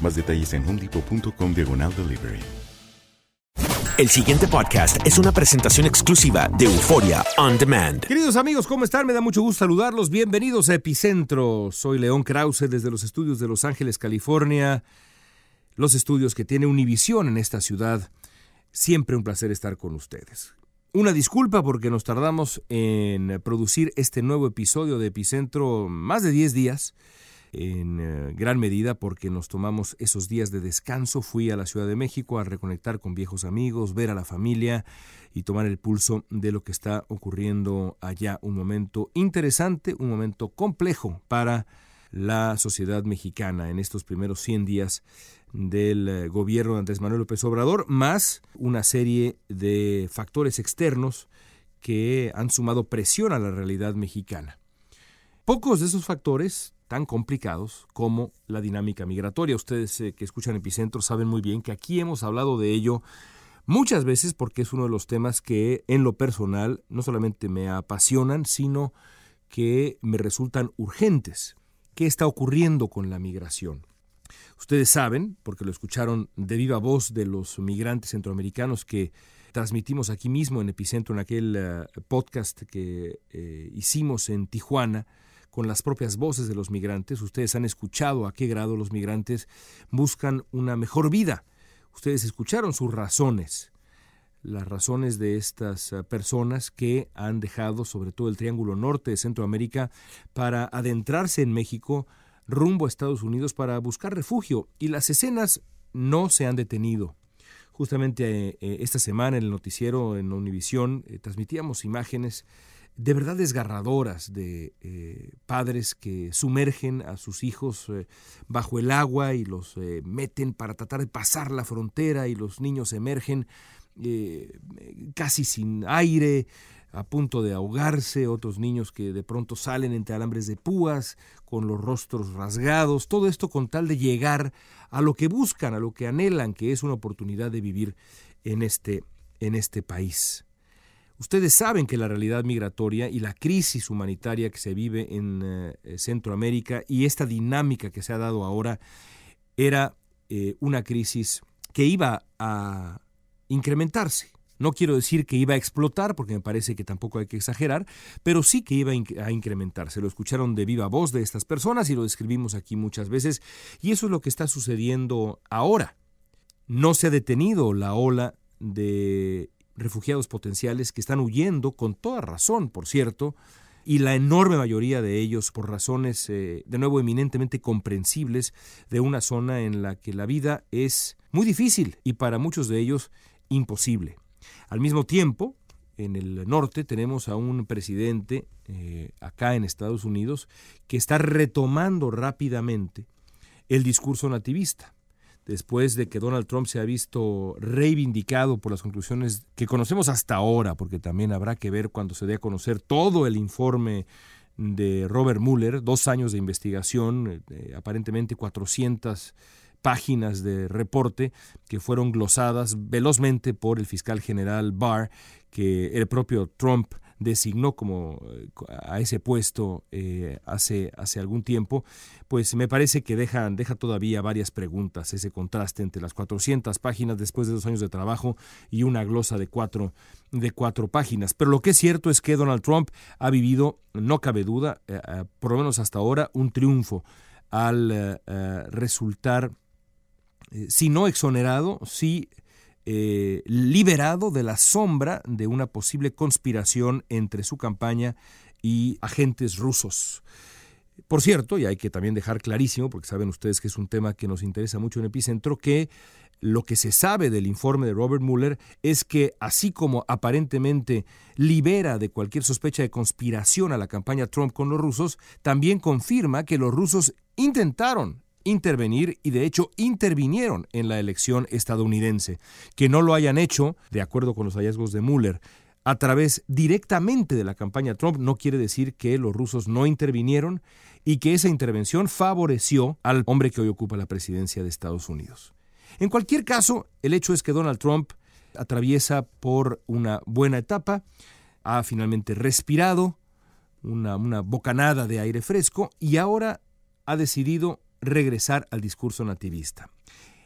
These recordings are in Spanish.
Más detalles en homedepot.com diagonal delivery. El siguiente podcast es una presentación exclusiva de Euforia On Demand. Queridos amigos, ¿cómo están? Me da mucho gusto saludarlos. Bienvenidos a Epicentro. Soy León Krause desde los estudios de Los Ángeles, California. Los estudios que tiene Univisión en esta ciudad. Siempre un placer estar con ustedes. Una disculpa porque nos tardamos en producir este nuevo episodio de Epicentro más de 10 días en eh, gran medida porque nos tomamos esos días de descanso. Fui a la Ciudad de México a reconectar con viejos amigos, ver a la familia y tomar el pulso de lo que está ocurriendo allá. Un momento interesante, un momento complejo para la sociedad mexicana en estos primeros 100 días del eh, gobierno de Andrés Manuel López Obrador, más una serie de factores externos que han sumado presión a la realidad mexicana. Pocos de esos factores tan complicados como la dinámica migratoria. Ustedes eh, que escuchan Epicentro saben muy bien que aquí hemos hablado de ello muchas veces porque es uno de los temas que en lo personal no solamente me apasionan, sino que me resultan urgentes. ¿Qué está ocurriendo con la migración? Ustedes saben, porque lo escucharon de viva voz de los migrantes centroamericanos que transmitimos aquí mismo en Epicentro, en aquel eh, podcast que eh, hicimos en Tijuana, con las propias voces de los migrantes. Ustedes han escuchado a qué grado los migrantes buscan una mejor vida. Ustedes escucharon sus razones, las razones de estas eh, personas que han dejado sobre todo el Triángulo Norte de Centroamérica para adentrarse en México rumbo a Estados Unidos para buscar refugio. Y las escenas no se han detenido. Justamente eh, eh, esta semana en el noticiero en Univisión transmitíamos imágenes de verdad desgarradoras de eh, padres que sumergen a sus hijos eh, bajo el agua y los eh, meten para tratar de pasar la frontera y los niños emergen casi sin aire, a punto de ahogarse, otros niños que de pronto salen entre alambres de púas, con los rostros rasgados, todo esto con tal de llegar a lo que buscan, a lo que anhelan, que es una oportunidad de vivir en este, en este país. Ustedes saben que la realidad migratoria y la crisis humanitaria que se vive en eh, Centroamérica y esta dinámica que se ha dado ahora era eh, una crisis que iba a incrementarse. No quiero decir que iba a explotar, porque me parece que tampoco hay que exagerar, pero sí que iba a incrementarse. Lo escucharon de viva voz de estas personas y lo describimos aquí muchas veces, y eso es lo que está sucediendo ahora. No se ha detenido la ola de refugiados potenciales que están huyendo, con toda razón, por cierto, y la enorme mayoría de ellos por razones, eh, de nuevo, eminentemente comprensibles, de una zona en la que la vida es muy difícil y para muchos de ellos imposible. Al mismo tiempo, en el norte tenemos a un presidente eh, acá en Estados Unidos que está retomando rápidamente el discurso nativista después de que Donald Trump se ha visto reivindicado por las conclusiones que conocemos hasta ahora, porque también habrá que ver cuando se dé a conocer todo el informe de Robert Mueller, dos años de investigación, eh, aparentemente 400 páginas de reporte que fueron glosadas velozmente por el fiscal general Barr, que el propio Trump designó como eh, a ese puesto eh, hace, hace algún tiempo, pues me parece que deja, deja todavía varias preguntas ese contraste entre las 400 páginas después de dos años de trabajo y una glosa de cuatro, de cuatro páginas. Pero lo que es cierto es que Donald Trump ha vivido, no cabe duda, eh, por lo menos hasta ahora, un triunfo al resultar, si no exonerado, sí eh, liberado de la sombra de una posible conspiración entre su campaña y agentes rusos. Por cierto, y hay que también dejar clarísimo, porque saben ustedes que es un tema que nos interesa mucho en Epicentro, que lo que se sabe del informe de Robert Mueller es que así como aparentemente libera de cualquier sospecha de conspiración a la campaña Trump con los rusos, también confirma que los rusos intentaron intervenir y de hecho intervinieron en la elección estadounidense. Que no lo hayan hecho, de acuerdo con los hallazgos de Mueller, a través directamente de la campaña Trump no quiere decir que los rusos no intervinieron y que esa intervención favoreció al hombre que hoy ocupa la presidencia de Estados Unidos. En cualquier caso, el hecho es que Donald Trump atraviesa por una buena etapa, ha finalmente respirado una, una bocanada de aire fresco y ahora ha decidido regresar al discurso nativista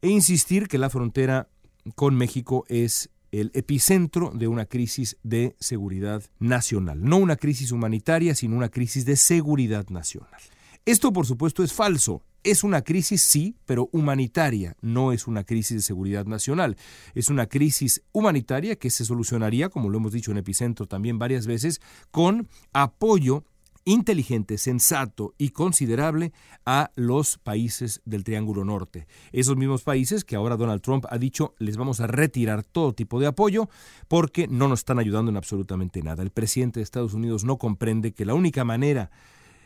e insistir que la frontera con México es el epicentro de una crisis de seguridad nacional. No una crisis humanitaria, sino una crisis de seguridad nacional. Esto, por supuesto, es falso. Es una crisis, sí, pero humanitaria, no es una crisis de seguridad nacional. Es una crisis humanitaria que se solucionaría, como lo hemos dicho en Epicentro también varias veces, con apoyo inteligente, sensato y considerable a los países del Triángulo Norte. Esos mismos países que ahora Donald Trump ha dicho les vamos a retirar todo tipo de apoyo porque no nos están ayudando en absolutamente nada. El presidente de Estados Unidos no comprende que la única manera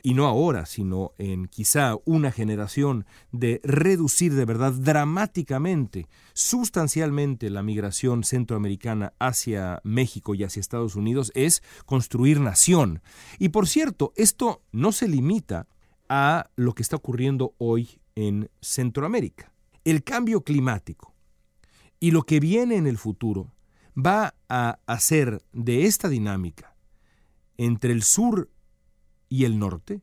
y no ahora, sino en quizá una generación, de reducir de verdad dramáticamente, sustancialmente la migración centroamericana hacia México y hacia Estados Unidos es construir nación. Y por cierto, esto no se limita a lo que está ocurriendo hoy en Centroamérica. El cambio climático y lo que viene en el futuro va a hacer de esta dinámica entre el sur y el norte,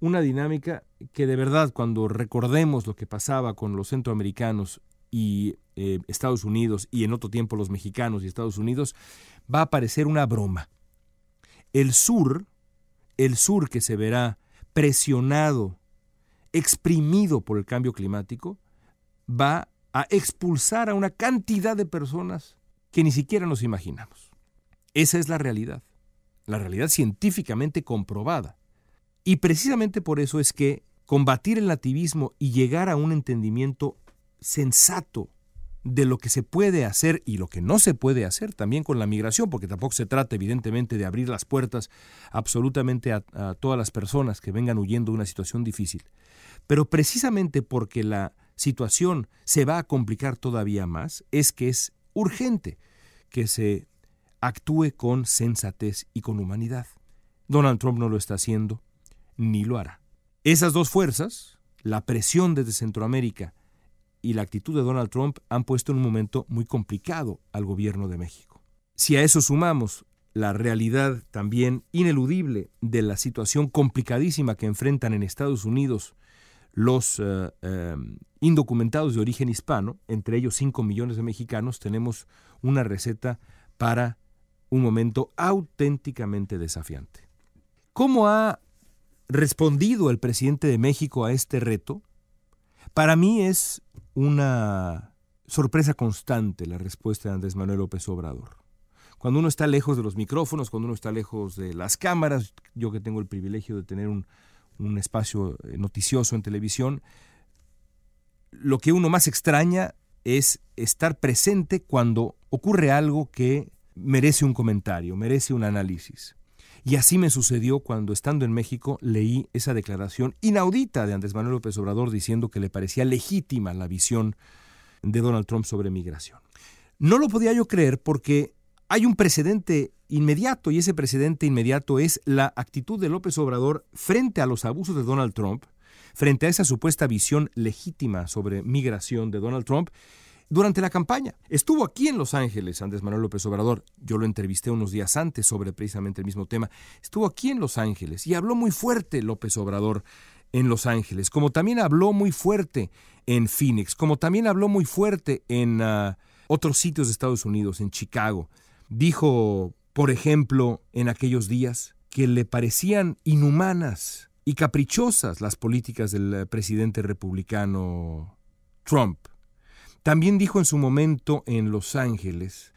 una dinámica que de verdad cuando recordemos lo que pasaba con los centroamericanos y eh, Estados Unidos y en otro tiempo los mexicanos y Estados Unidos, va a parecer una broma. El sur, el sur que se verá presionado, exprimido por el cambio climático, va a expulsar a una cantidad de personas que ni siquiera nos imaginamos. Esa es la realidad la realidad científicamente comprobada. Y precisamente por eso es que combatir el nativismo y llegar a un entendimiento sensato de lo que se puede hacer y lo que no se puede hacer también con la migración, porque tampoco se trata evidentemente de abrir las puertas absolutamente a, todas las personas que vengan huyendo de una situación difícil, pero precisamente porque la situación se va a complicar todavía más, es que es urgente que se actúe con sensatez y con humanidad. Donald Trump no lo está haciendo, ni lo hará. Esas dos fuerzas, la presión desde Centroamérica y la actitud de Donald Trump, han puesto en un momento muy complicado al gobierno de México. Si a eso sumamos la realidad también ineludible de la situación complicadísima que enfrentan en Estados Unidos los eh, eh, indocumentados de origen hispano, entre ellos 5 millones de mexicanos, tenemos una receta para un momento auténticamente desafiante. ¿Cómo ha respondido el presidente de México a este reto? Para mí es una sorpresa constante la respuesta de Andrés Manuel López Obrador. Cuando uno está lejos de los micrófonos, cuando uno está lejos de las cámaras, yo que tengo el privilegio de tener un, un espacio eh, noticioso en televisión, lo que uno más extraña es estar presente cuando ocurre algo que merece un comentario, merece un análisis. Y así me sucedió cuando estando en México leí esa declaración inaudita de Andrés Manuel López Obrador diciendo que le parecía legítima la visión de Donald Trump sobre migración. No lo podía yo creer porque hay un precedente inmediato y ese precedente inmediato es la actitud de López Obrador frente a los abusos de Donald Trump, frente a esa supuesta visión legítima sobre migración de Donald Trump durante la campaña. Estuvo aquí en Los Ángeles Andrés Manuel López Obrador, yo lo entrevisté unos días antes sobre precisamente el mismo tema, estuvo aquí en Los Ángeles y habló muy fuerte López Obrador en Los Ángeles, como también habló muy fuerte en Phoenix, como también habló muy fuerte en ah, otros sitios de Estados Unidos, en Chicago. Dijo, por ejemplo, en aquellos días que le parecían inhumanas y caprichosas las políticas del eh, presidente republicano Trump. También dijo en su momento en Los Ángeles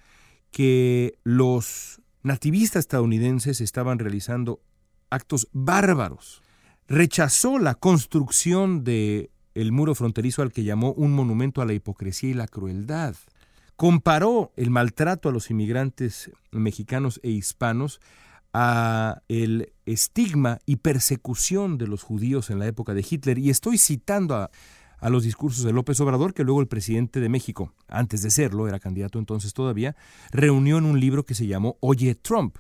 que los nativistas estadounidenses estaban realizando actos bárbaros. Rechazó la construcción de el muro fronterizo al que llamó un monumento a la hipocresía y la crueldad. Comparó el maltrato a los inmigrantes mexicanos e hispanos a el estigma y persecución de los judíos en la época de Hitler. Y estoy citando a, a los discursos de López Obrador, que luego el presidente de México, antes de serlo, era candidato entonces todavía, reunió en un libro que se llamó Oye Trump.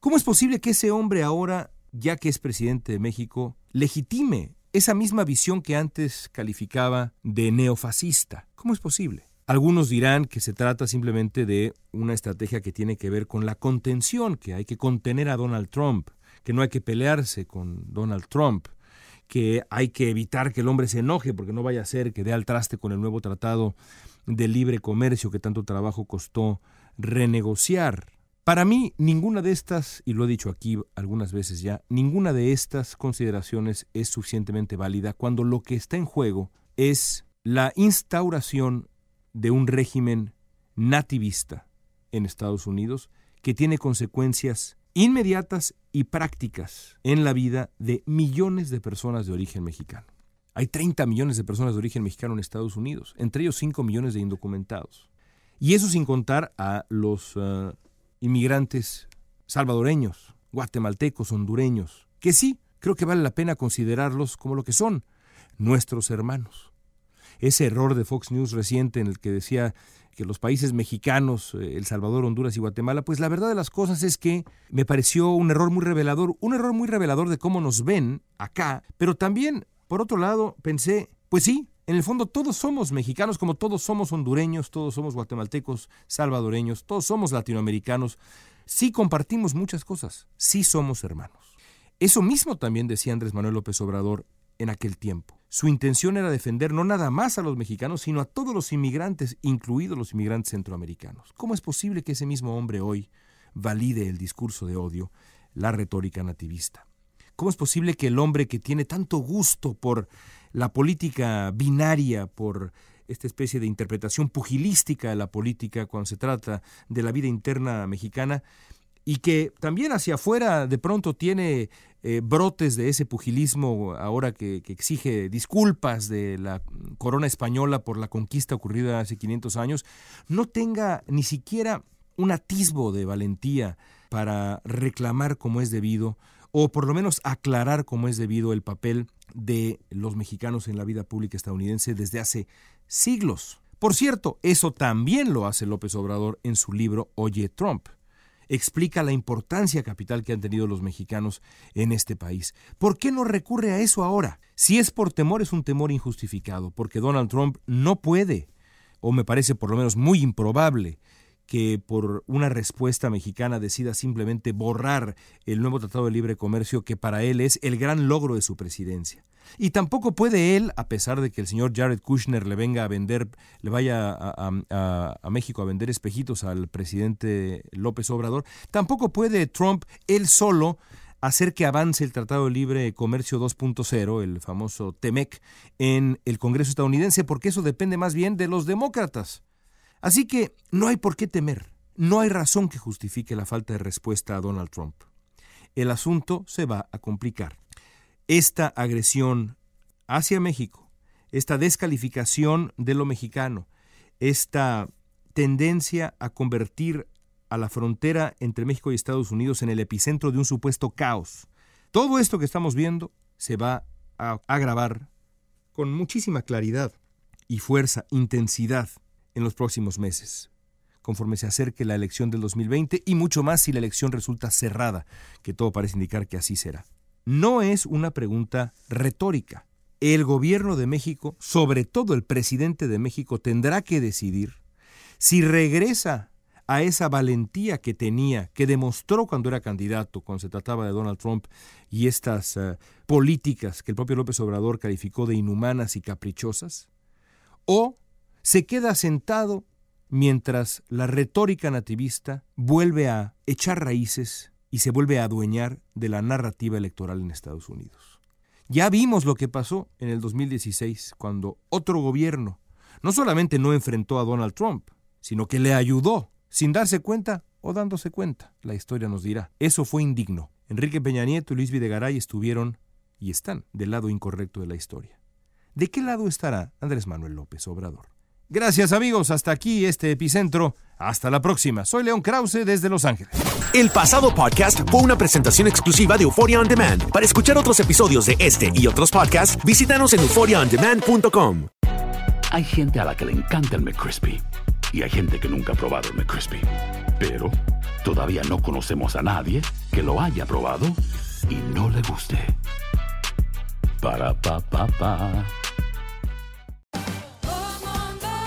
¿Cómo es posible que ese hombre ahora, ya que es presidente de México, legitime esa misma visión que antes calificaba de neofascista? ¿Cómo es posible? Algunos dirán que se trata simplemente de una estrategia que tiene que ver con la contención, que hay que contener a Donald Trump, que no hay que pelearse con Donald Trump, que hay que evitar que el hombre se enoje porque no vaya a ser que dé al traste con el nuevo tratado de libre comercio que tanto trabajo costó renegociar. Para mí, ninguna de estas, y lo he dicho aquí algunas veces ya, ninguna de estas consideraciones es suficientemente válida cuando lo que está en juego es la instauración de un régimen nativista en Estados Unidos que tiene consecuencias inmediatas y prácticas en la vida de millones de personas de origen mexicano. Hay 30 millones de personas de origen mexicano en Estados Unidos, entre ellos 5 millones de indocumentados. Y eso sin contar a los uh, inmigrantes salvadoreños, guatemaltecos, hondureños, que sí, creo que vale la pena considerarlos como lo que son, nuestros hermanos ese error de Fox News reciente en el que decía que los países mexicanos, eh, El Salvador, Honduras y Guatemala, pues la verdad de las cosas es que me pareció un error muy revelador, un error muy revelador de cómo nos ven acá, pero también, por otro lado, pensé, pues sí, en el fondo todos somos mexicanos, como todos somos hondureños, todos somos guatemaltecos, salvadoreños, todos somos latinoamericanos, sí compartimos muchas cosas, sí somos hermanos. Eso mismo también decía Andrés Manuel López Obrador en aquel tiempo. Su intención era defender no nada más a los mexicanos, sino a todos los inmigrantes, incluidos los inmigrantes centroamericanos. ¿Cómo es posible que ese mismo hombre hoy valide el discurso de odio, la retórica nativista? ¿Cómo es posible que el hombre que tiene tanto gusto por la política binaria, por esta especie de interpretación pugilística de la política cuando se trata de la vida interna mexicana, y que también hacia afuera de pronto tiene eh, brotes de ese pugilismo ahora que, que, exige disculpas de la corona española por la conquista ocurrida hace 500 años, no tenga ni siquiera un atisbo de valentía para reclamar como es debido o por lo menos aclarar como es debido el papel de los mexicanos en la vida pública estadounidense desde hace siglos. Por cierto, eso también lo hace López Obrador en su libro Oye Trump explica la importancia capital que han tenido los mexicanos en este país. ¿Por qué no recurre a eso ahora? Si es por temor, es un temor injustificado, porque Donald Trump no puede, o me parece por lo menos muy improbable, que por una respuesta mexicana decida simplemente borrar el nuevo Tratado de Libre Comercio que para él es el gran logro de su presidencia. Y tampoco puede él, a pesar de que el señor Jared Kushner le venga a vender, le vaya a, México a vender espejitos al presidente López Obrador, tampoco puede Trump él solo hacer que avance el Tratado de Libre Comercio 2.0, el famoso TEMEC, en el Congreso estadounidense, porque eso depende más bien de los demócratas. Así que no hay por qué temer, no hay razón que justifique la falta de respuesta a Donald Trump. El asunto se va a complicar esta agresión hacia México, esta descalificación de lo mexicano, esta tendencia a convertir a la frontera entre México y Estados Unidos en el epicentro de un supuesto caos. Todo esto que estamos viendo se va a agravar con muchísima claridad y fuerza, intensidad en los próximos meses, conforme se acerque la elección del 2020 y mucho más si la elección resulta cerrada, que todo parece indicar que así será. No es una pregunta retórica. El gobierno de México, sobre todo el presidente de México, tendrá que decidir si regresa a esa valentía que tenía, que demostró cuando era candidato, cuando se trataba de Donald Trump, y estas uh, políticas que el propio López Obrador calificó de inhumanas y caprichosas, o se queda sentado mientras la retórica nativista vuelve a echar raíces y se vuelve a adueñar de la narrativa electoral en Estados Unidos. Ya vimos lo que pasó en el 2016, cuando otro gobierno no solamente no enfrentó a Donald Trump, sino que le ayudó, sin darse cuenta o dándose cuenta, la historia nos dirá. Eso fue indigno. Enrique Peña Nieto y Luis Videgaray estuvieron y están del lado incorrecto de la historia. ¿De qué lado estará Andrés Manuel López Obrador? Gracias amigos, hasta aquí este epicentro. Hasta la próxima. Soy León Krause desde Los Ángeles. El pasado podcast fue una presentación exclusiva de Euphoria On Demand. Para escuchar otros episodios de este y otros podcasts, visítanos en euphoriaondemand.com. Hay gente a la que le encanta el McCrispy y hay gente que nunca ha probado el McCrispy. Pero todavía no conocemos a nadie que lo haya probado y no le guste. Para pa pa pa.